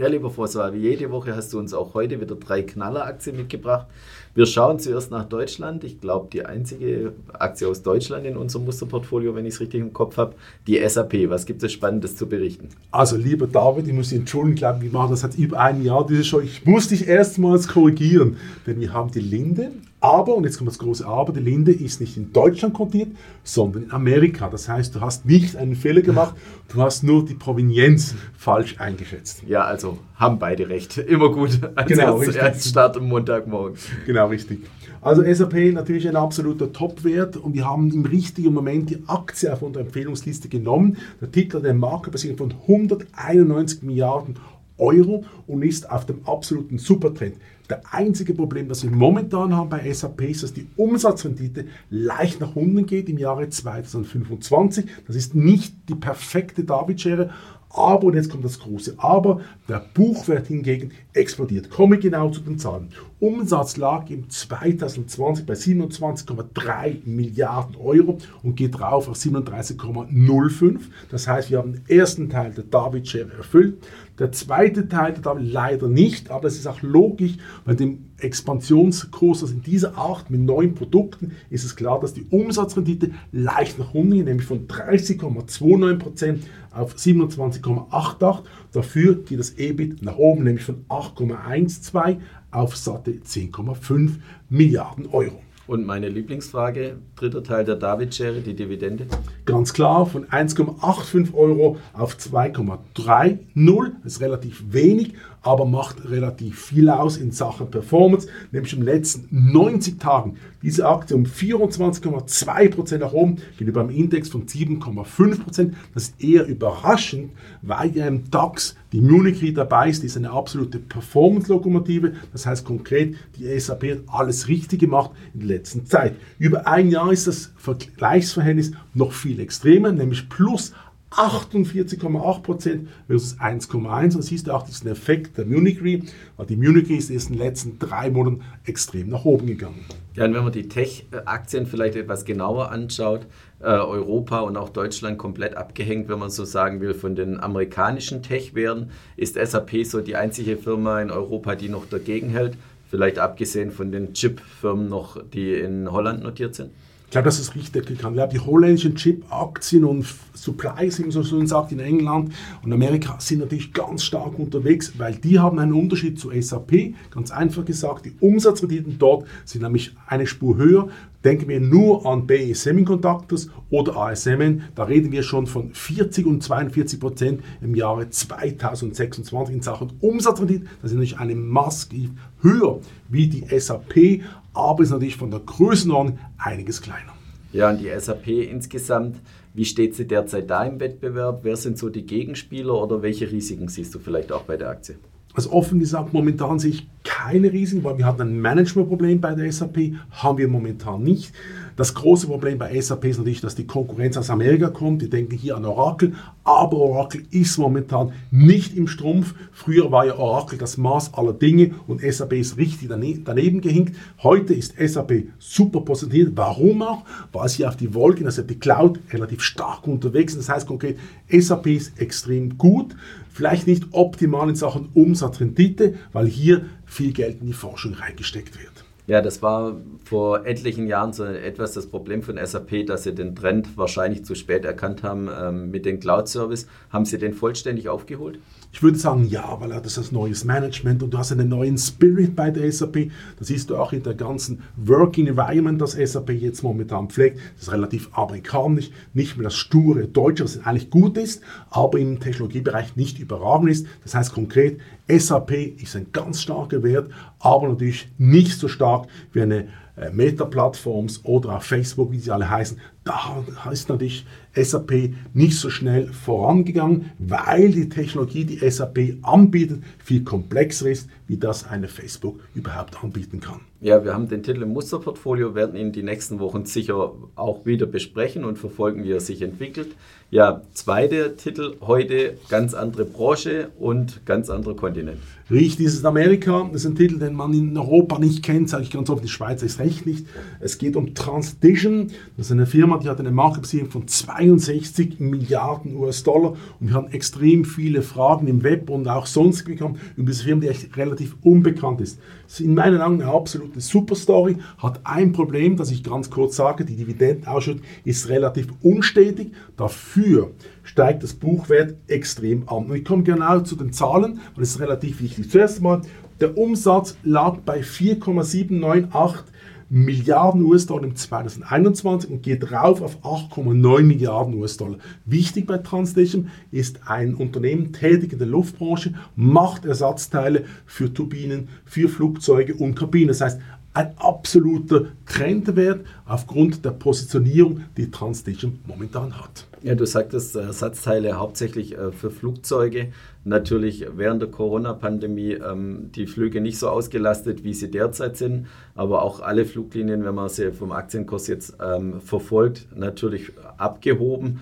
Ja, lieber François, wie jede Woche hast du uns auch heute wieder drei Knalleraktien mitgebracht. Wir schauen zuerst nach Deutschland. Ich glaube, die einzige Aktie aus Deutschland in unserem Musterportfolio, wenn ich es richtig im Kopf habe, die SAP. Was gibt es Spannendes zu berichten? Also, lieber David, ich muss dich entschuldigen, ich glaube, wir machen das seit über einem Jahr diese Show. Ich muss dich erstmals korrigieren, denn wir haben die Linde aber, und jetzt kommt das große Aber, die Linde ist nicht in Deutschland kontiert, sondern in Amerika. Das heißt, du hast nicht einen Fehler gemacht, du hast nur die Provenienz falsch eingeschätzt. Ja, also haben beide recht. Immer gut als genau, erst Start am Montagmorgen. Genau, richtig. Also SAP natürlich ein absoluter Topwert und wir haben im richtigen Moment die Aktie auf unserer Empfehlungsliste genommen. Der Titel der Marke basiert von 191 Milliarden Euro und ist auf dem absoluten Supertrend. Der einzige Problem, das wir momentan haben bei SAP, ist, dass die Umsatzrendite leicht nach unten geht im Jahre 2025. Das ist nicht die perfekte David-Schere, aber, und jetzt kommt das große Aber, der Buchwert hingegen explodiert. Komme genau zu den Zahlen. Umsatz lag im 2020 bei 27,3 Milliarden Euro und geht drauf auf 37,05. Das heißt, wir haben den ersten Teil der David-Schere erfüllt. Der zweite Teil der David leider nicht, aber es ist auch logisch, bei dem Expansionskurs, also in dieser Art mit neuen Produkten, ist es klar, dass die Umsatzrendite leicht nach unten geht, nämlich von 30,29% auf 27,88%. Dafür geht das EBIT nach oben, nämlich von 8,12 auf satte 10,5 Milliarden Euro. Und meine Lieblingsfrage, dritter Teil der David-Schere, die Dividende? Ganz klar, von 1,85 Euro auf 2,30. Das ist relativ wenig, aber macht relativ viel aus in Sachen Performance. Nämlich in den letzten 90 Tagen diese Aktie um 24,2% nach oben gegenüber einem Index von 7,5%. Das ist eher überraschend, weil im DAX die Munich dabei ist, die ist eine absolute Performance-Lokomotive. Das heißt konkret, die SAP hat alles richtig gemacht in der letzten Zeit. Über ein Jahr ist das Vergleichsverhältnis noch viel extremer, nämlich plus 48,8% versus 1,1. Und siehst du auch diesen Effekt der Munich Re, weil die Munich Re ist in den letzten drei Monaten extrem nach oben gegangen. Ja, und wenn man die Tech-Aktien vielleicht etwas genauer anschaut, äh, Europa und auch Deutschland komplett abgehängt, wenn man so sagen will, von den amerikanischen Tech-Werten, ist SAP so die einzige Firma in Europa, die noch dagegen hält. Vielleicht abgesehen von den Chip-Firmen noch, die in Holland notiert sind. Ich glaube, dass es richtig kann. Ich glaube, die holländischen Chip-Aktien und Supplies, wie man so schön sagt, in England und Amerika sind natürlich ganz stark unterwegs, weil die haben einen Unterschied zu SAP. Ganz einfach gesagt, die Umsatzrenditen dort sind nämlich eine Spur höher. Denken wir nur an BE Semiconductors oder ASMN, da reden wir schon von 40 und 42 Prozent im Jahre 2026 in Sachen Umsatzrendite. Das ist natürlich eine massiv höher wie die SAP, aber ist natürlich von der Größenordnung einiges kleiner. Ja, und die SAP insgesamt, wie steht sie derzeit da im Wettbewerb? Wer sind so die Gegenspieler oder welche Risiken siehst du vielleicht auch bei der Aktie? Also offen gesagt, momentan sehe ich keine Risiken, weil wir hatten ein Managementproblem bei der SAP, haben wir momentan nicht. Das große Problem bei SAP ist natürlich, dass die Konkurrenz aus Amerika kommt. Die denken hier an Oracle, aber Oracle ist momentan nicht im Strumpf. Früher war ja Oracle das Maß aller Dinge und SAP ist richtig daneben gehinkt. Heute ist SAP super positioniert. Warum auch? Weil sie auf die Wolken, also die Cloud, relativ stark unterwegs sind. Das heißt konkret, SAP ist extrem gut. Vielleicht nicht optimal in Sachen Umsatzrendite, weil hier viel Geld in die Forschung reingesteckt wird. Ja, das war vor etlichen Jahren so etwas das Problem von SAP, dass sie den Trend wahrscheinlich zu spät erkannt haben ähm, mit dem Cloud-Service. Haben sie den vollständig aufgeholt? Ich würde sagen, ja, weil das ist neues Management und du hast einen neuen Spirit bei der SAP. Das siehst du auch in der ganzen Working Environment, das SAP jetzt momentan pflegt. Das ist relativ amerikanisch, nicht mehr das sture Deutsche, was eigentlich gut ist, aber im Technologiebereich nicht überragend ist. Das heißt konkret, SAP ist ein ganz starker Wert, aber natürlich nicht so stark wie eine äh, Meta-Plattforms oder auch Facebook, wie sie alle heißen, da ist natürlich SAP nicht so schnell vorangegangen, weil die Technologie, die SAP anbietet, viel komplexer ist, wie das eine Facebook überhaupt anbieten kann. Ja, wir haben den Titel im Musterportfolio, werden ihn die nächsten Wochen sicher auch wieder besprechen und verfolgen, wie er sich entwickelt. Ja, zweiter Titel heute, ganz andere Branche und ganz anderer Kontinent. Richtig, ist Amerika. Das ist ein Titel, den man in Europa nicht kennt, sage ich ganz oft, die Schweiz ist recht nicht. Es geht um Transition. Das ist eine Firma, die hat eine Marktbeziehung von 62 Milliarden US-Dollar und wir haben extrem viele Fragen im Web und auch sonst bekommen über diese Firma, die echt relativ unbekannt ist. Ist in meinen Augen eine absolute Superstory, hat ein Problem, das ich ganz kurz sage, die Dividendenausschüttung ist relativ unstetig, dafür steigt das Buchwert extrem an. Und ich komme genau zu den Zahlen, weil es ist relativ wichtig. Zuerst einmal, der Umsatz lag bei 4,798 Milliarden US-Dollar im 2021 und geht rauf auf 8,9 Milliarden US-Dollar. Wichtig bei Translation ist ein Unternehmen tätig in der Luftbranche, macht Ersatzteile für Turbinen, für Flugzeuge und Kabinen. Das heißt, ein absoluter Trendwert aufgrund der Positionierung, die Translation momentan hat. Ja, du sagtest Ersatzteile hauptsächlich äh, für Flugzeuge. Natürlich während der Corona-Pandemie ähm, die Flüge nicht so ausgelastet, wie sie derzeit sind, aber auch alle Fluglinien, wenn man sie vom Aktienkurs jetzt ähm, verfolgt, natürlich abgehoben.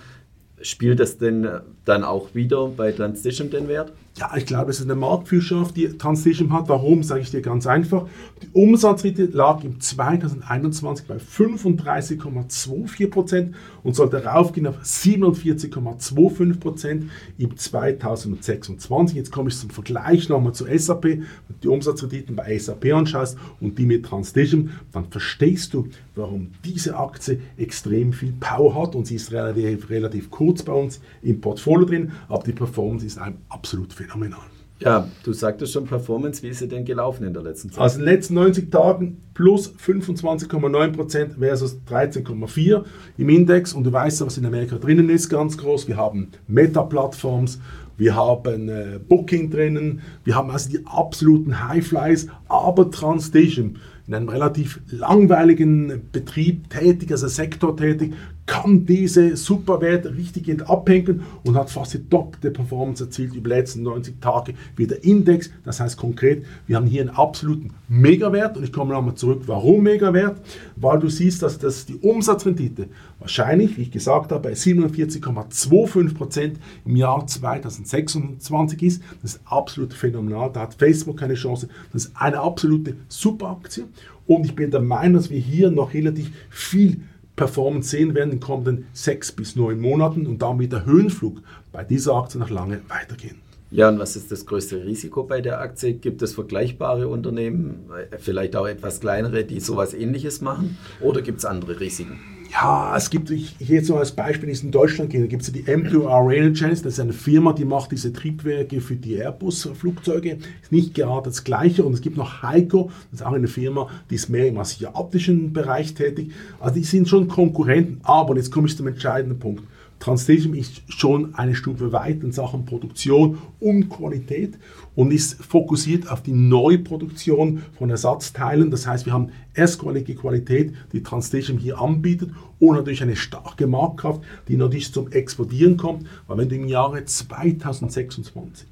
Spielt das denn dann auch wieder bei Transition den Wert? Ja, ich glaube, es ist eine Marktführerschaft, die Transition hat. Warum, sage ich dir ganz einfach. Die Umsatzrate lag im 2021 bei 35,24 Prozent und sollte raufgehen auf 47,25 Prozent im 2026. Jetzt komme ich zum Vergleich nochmal zu SAP. Wenn du die Umsatzrenditen bei SAP anschaust und die mit Transition, dann verstehst du, warum diese Aktie extrem viel Power hat und sie ist relativ, relativ kurz bei uns im Portfolio drin, aber die Performance ist einem absolut phänomenal. Ja, du sagtest schon Performance, wie ist sie denn gelaufen in der letzten Zeit? Also in den letzten 90 Tagen plus 25,9% versus 13,4% im Index und du weißt ja, was in Amerika drinnen ist, ganz groß. Wir haben Meta-Plattforms, wir haben äh, Booking drinnen, wir haben also die absoluten Highflies, aber Translation in einem relativ langweiligen Betrieb tätig, also Sektor tätig, kann diese Superwerte richtig abhängen und hat fast die doppelte Performance erzielt über die letzten 90 Tage wie der Index. Das heißt konkret, wir haben hier einen absoluten Megawert und ich komme nochmal zurück, warum Megawert? Weil du siehst, dass das die Umsatzrendite wahrscheinlich, wie ich gesagt habe, bei 47,25% im Jahr 2026 ist. Das ist absolut phänomenal. Da hat Facebook keine Chance. Das ist eine absolute Superaktie und ich bin der Meinung, dass wir hier noch relativ viel Performance sehen werden in den kommenden sechs bis neun Monaten und damit der Höhenflug bei dieser Aktie noch lange weitergehen. Ja, und was ist das größte Risiko bei der Aktie? Gibt es vergleichbare Unternehmen, vielleicht auch etwas kleinere, die sowas ähnliches machen? Oder gibt es andere Risiken? Ja, es gibt, ich, jetzt nur als Beispiel, ist in Deutschland gehen, da gibt es die M2R Energence, das ist eine Firma, die macht diese Triebwerke für die Airbus-Flugzeuge, ist nicht gerade das Gleiche. Und es gibt noch Heiko, das ist auch eine Firma, die ist mehr im asiatischen Bereich tätig. Also die sind schon Konkurrenten, aber jetzt komme ich zum entscheidenden Punkt. Translation ist schon eine Stufe weit in Sachen Produktion und Qualität und ist fokussiert auf die Neuproduktion von Ersatzteilen. Das heißt, wir haben erstqualige Qualität, die Translation hier anbietet und natürlich eine starke Marktkraft, die natürlich zum Explodieren kommt, weil wenn du im Jahre 2026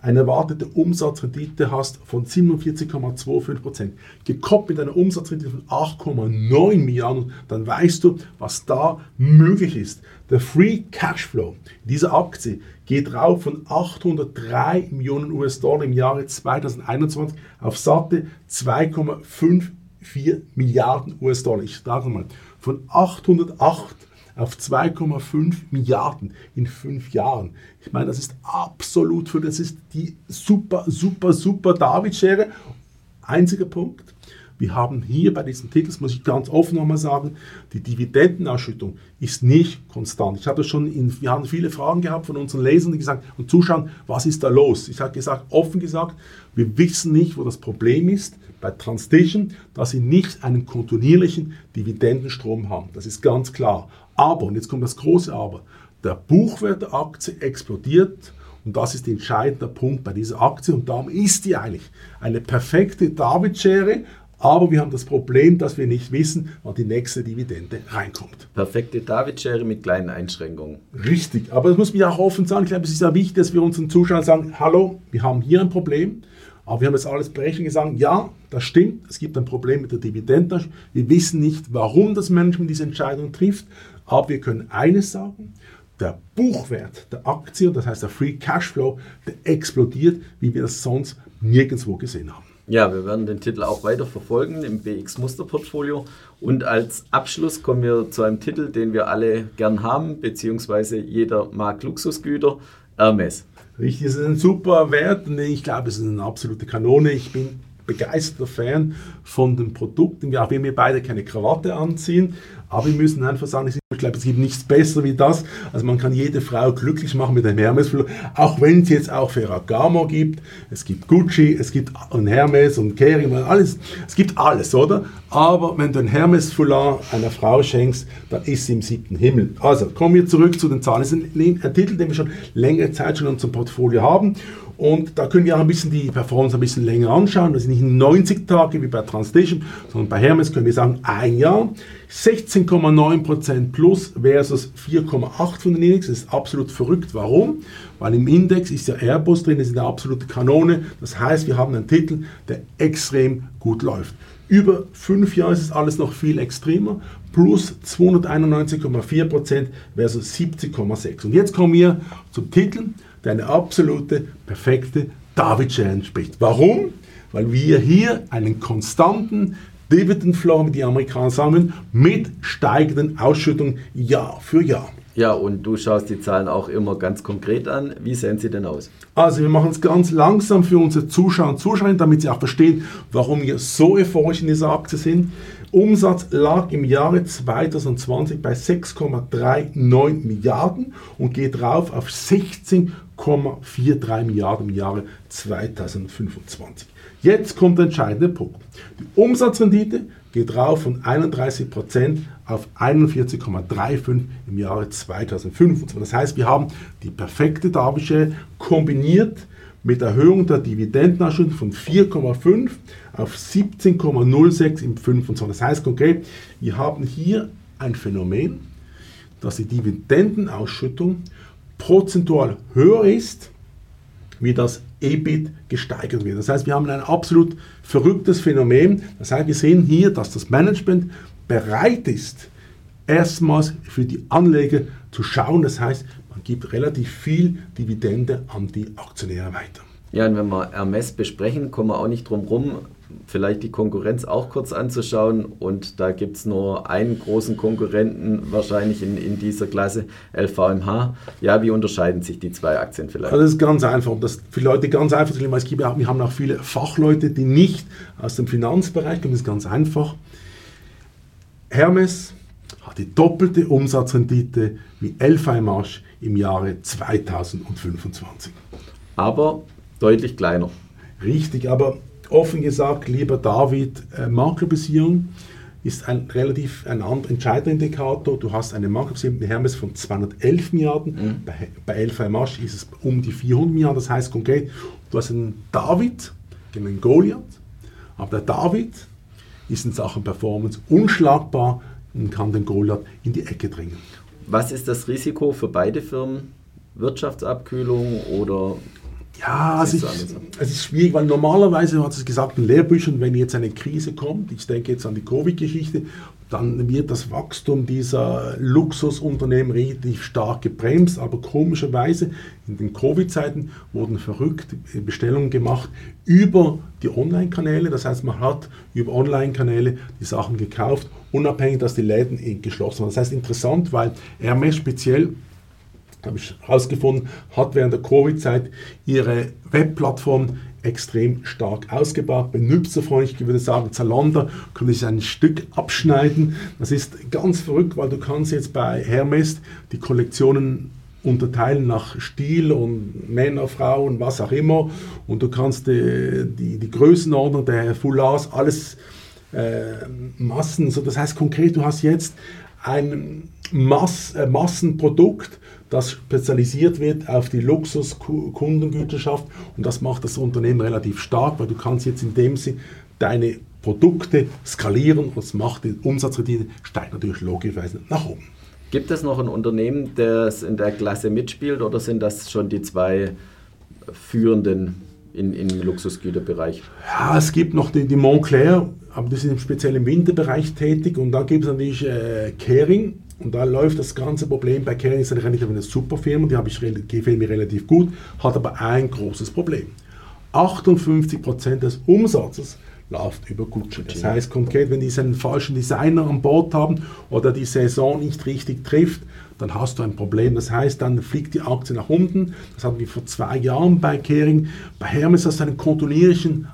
eine erwartete Umsatzrendite hast von 47,25%, gekoppelt mit einer Umsatzrendite von 8,9 Milliarden, dann weißt du, was da möglich ist. Der Free Cashflow dieser Aktie geht rauf von 803 Millionen US-Dollar im Jahre 2021 auf satte 2,54 Milliarden US-Dollar. Ich sage mal, von 808 auf 2,5 Milliarden in fünf Jahren. Ich meine, das ist absolut für, das ist die super, super, super David-Schere. Einziger Punkt. Wir haben hier bei diesem Titel, das muss ich ganz offen nochmal sagen, die Dividendenausschüttung ist nicht konstant. Ich hatte schon, in, wir haben viele Fragen gehabt von unseren Lesern, die gesagt und Zuschauern, was ist da los? Ich habe gesagt, offen gesagt, wir wissen nicht, wo das Problem ist bei Transition, dass sie nicht einen kontinuierlichen Dividendenstrom haben. Das ist ganz klar. Aber, und jetzt kommt das große Aber, der Buchwert der Aktie explodiert und das ist der entscheidende Punkt bei dieser Aktie und darum ist die eigentlich eine perfekte David-Schere, aber wir haben das Problem, dass wir nicht wissen, wann die nächste Dividende reinkommt. Perfekte David-Schere mit kleinen Einschränkungen. Richtig, aber das muss man ja auch offen sagen. Ich glaube, es ist ja wichtig, dass wir unseren Zuschauern sagen, hallo, wir haben hier ein Problem, aber wir haben jetzt alles berechnet gesagt, ja, das stimmt, es gibt ein Problem mit der Dividende. Wir wissen nicht, warum das Management diese Entscheidung trifft, aber wir können eines sagen, der Buchwert der Aktie, das heißt der Free Cashflow, der explodiert, wie wir das sonst nirgendwo gesehen haben. Ja, wir werden den Titel auch weiter verfolgen im BX Musterportfolio. Und als Abschluss kommen wir zu einem Titel, den wir alle gern haben, beziehungsweise jeder mag Luxusgüter, Hermes. Richtig, es ist ein super Wert und ich glaube, es ist eine absolute Kanone. Ich bin begeisterter Fan von den Produkten. Ja, wir mir beide keine Krawatte anziehen, aber wir müssen einfach sagen, ich glaube, es gibt nichts besser wie das. Also man kann jede Frau glücklich machen mit einem hermes auch wenn es jetzt auch Ferragamo gibt. Es gibt Gucci, es gibt ein Hermes und Kering, alles. Es gibt alles, oder? Aber wenn du ein hermes einer Frau schenkst, dann ist sie im siebten Himmel. Also kommen wir zurück zu den Zahlen. Es ist ein, ein Titel, den wir schon längere Zeit schon in unserem Portfolio haben und da können wir auch ein bisschen die Performance ein bisschen länger anschauen. Das sind nicht 90 Tage wie bei Translation, sondern bei Hermes können wir sagen ein Jahr. 16,9% plus versus 4,8% von den Index. Das ist absolut verrückt. Warum? Weil im Index ist ja Airbus drin, das ist eine absolute Kanone. Das heißt, wir haben einen Titel, der extrem gut läuft. Über fünf Jahre ist es alles noch viel extremer. Plus 291,4% versus 70,6%. Und jetzt kommen wir zum Titel der eine absolute, perfekte David-Share entspricht. Warum? Weil wir hier einen konstanten Dividend Flow, wie die Amerikaner sagen, mit steigenden Ausschüttungen Jahr für Jahr. Ja, und du schaust die Zahlen auch immer ganz konkret an. Wie sehen sie denn aus? Also wir machen es ganz langsam für unsere Zuschauer und Zuschauerinnen, damit sie auch verstehen, warum wir so euphorisch in dieser Aktie sind. Umsatz lag im Jahre 2020 bei 6,39 Milliarden und geht rauf auf 16,43 Milliarden im Jahre 2025. Jetzt kommt der entscheidende Punkt. Die Umsatzrendite geht rauf von 31% auf 41,35 im Jahre 2025. Das heißt, wir haben die perfekte Darbietshare kombiniert mit Erhöhung der Dividendenausschüttung von 4,5 auf 17,06 im 25. Das heißt konkret, wir haben hier ein Phänomen, dass die Dividendenausschüttung prozentual höher ist, wie das EBIT gesteigert wird. Das heißt, wir haben ein absolut verrücktes Phänomen. Das heißt, wir sehen hier, dass das Management bereit ist, erstmals für die Anleger zu schauen. Das heißt, man gibt relativ viel Dividende an die Aktionäre weiter. Ja, und wenn wir Hermes besprechen, kommen wir auch nicht drum rum, vielleicht die Konkurrenz auch kurz anzuschauen. Und da gibt es nur einen großen Konkurrenten wahrscheinlich in, in dieser Klasse, LVMH. Ja, wie unterscheiden sich die zwei Aktien vielleicht? Also das ist ganz einfach, um das für Leute ganz einfach zu es gibt auch, wir haben auch viele Fachleute, die nicht aus dem Finanzbereich kommen. Das ist ganz einfach. Hermes hat die doppelte Umsatzrendite wie LVMH im Jahre 2025. Aber deutlich kleiner. Richtig, aber offen gesagt, lieber David, äh, Maklerbesierung ist ein relativ ein entscheidender Indikator. Du hast eine Marktbesierung mit Hermes von 211 Milliarden, mhm. bei, bei LVMH ist es um die 400 Milliarden. Das heißt konkret, du hast einen David gegen einen Goliath, aber der David ist in Sachen Performance unschlagbar und kann den Goliath in die Ecke drängen. Was ist das Risiko für beide Firmen? Wirtschaftsabkühlung oder ja, also ich, es ist schwierig, weil normalerweise hat es gesagt in Lehrbüchern, wenn jetzt eine Krise kommt, ich denke jetzt an die Covid-Geschichte, dann wird das Wachstum dieser Luxusunternehmen relativ stark gebremst. Aber komischerweise in den Covid-Zeiten wurden verrückte Bestellungen gemacht über die Online-Kanäle. Das heißt, man hat über Online-Kanäle die Sachen gekauft, unabhängig, dass die Läden geschlossen waren. Das heißt interessant, weil Hermes speziell habe ich herausgefunden, hat während der Covid-Zeit ihre Webplattform extrem stark ausgebaut, benutzerfreundlich. Ich würde sagen, Zalando könnte sich ein Stück abschneiden. Das ist ganz verrückt, weil du kannst jetzt bei Hermes die Kollektionen unterteilen nach Stil und Männer, Frauen, was auch immer. Und du kannst die, die, die Größenordnung der Foulards, alles äh, Massen. So, das heißt konkret, du hast jetzt ein Mass, äh, Massenprodukt, das spezialisiert wird auf die Luxuskundengüterschaft und das macht das Unternehmen relativ stark, weil du kannst jetzt in dem Sinne deine Produkte skalieren und das macht die Umsatzrendite steigt natürlich logischerweise nach oben. Gibt es noch ein Unternehmen, das in der Klasse mitspielt oder sind das schon die zwei führenden in, im Luxusgüterbereich? Ja, es gibt noch die, die Montclair, aber die sind speziell im Winterbereich tätig und dann gibt es natürlich äh, Kering und da läuft das ganze Problem bei Kering, ist eine relativ eine super Firma, die habe ich gefällt mir relativ gut, hat aber ein großes Problem. 58% des Umsatzes läuft über Gucci. Das heißt konkret, wenn die einen falschen Designer an Bord haben oder die Saison nicht richtig trifft, dann hast du ein Problem. Das heißt, dann fliegt die Aktie nach unten. Das hatten wir vor zwei Jahren bei Kering. Bei Hermes hast du einen kontinuierlichen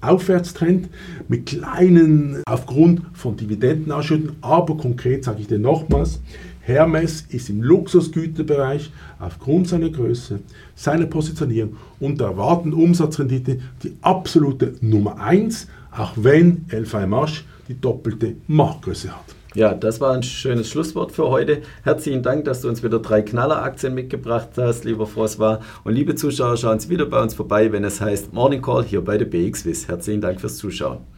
Aufwärtstrend mit kleinen aufgrund von Dividendenausschütten, aber konkret sage ich dir nochmals, Hermes ist im Luxusgüterbereich aufgrund seiner Größe, seiner Positionierung und der erwartenden Umsatzrendite die absolute Nummer 1, auch wenn LVMH die doppelte Marktgröße hat. Ja, das war ein schönes Schlusswort für heute. Herzlichen Dank, dass du uns wieder drei Knalleraktien mitgebracht hast, lieber François. Und liebe Zuschauer, schauen Sie wieder bei uns vorbei, wenn es heißt Morning Call hier bei der BXWIS. Herzlichen Dank fürs Zuschauen.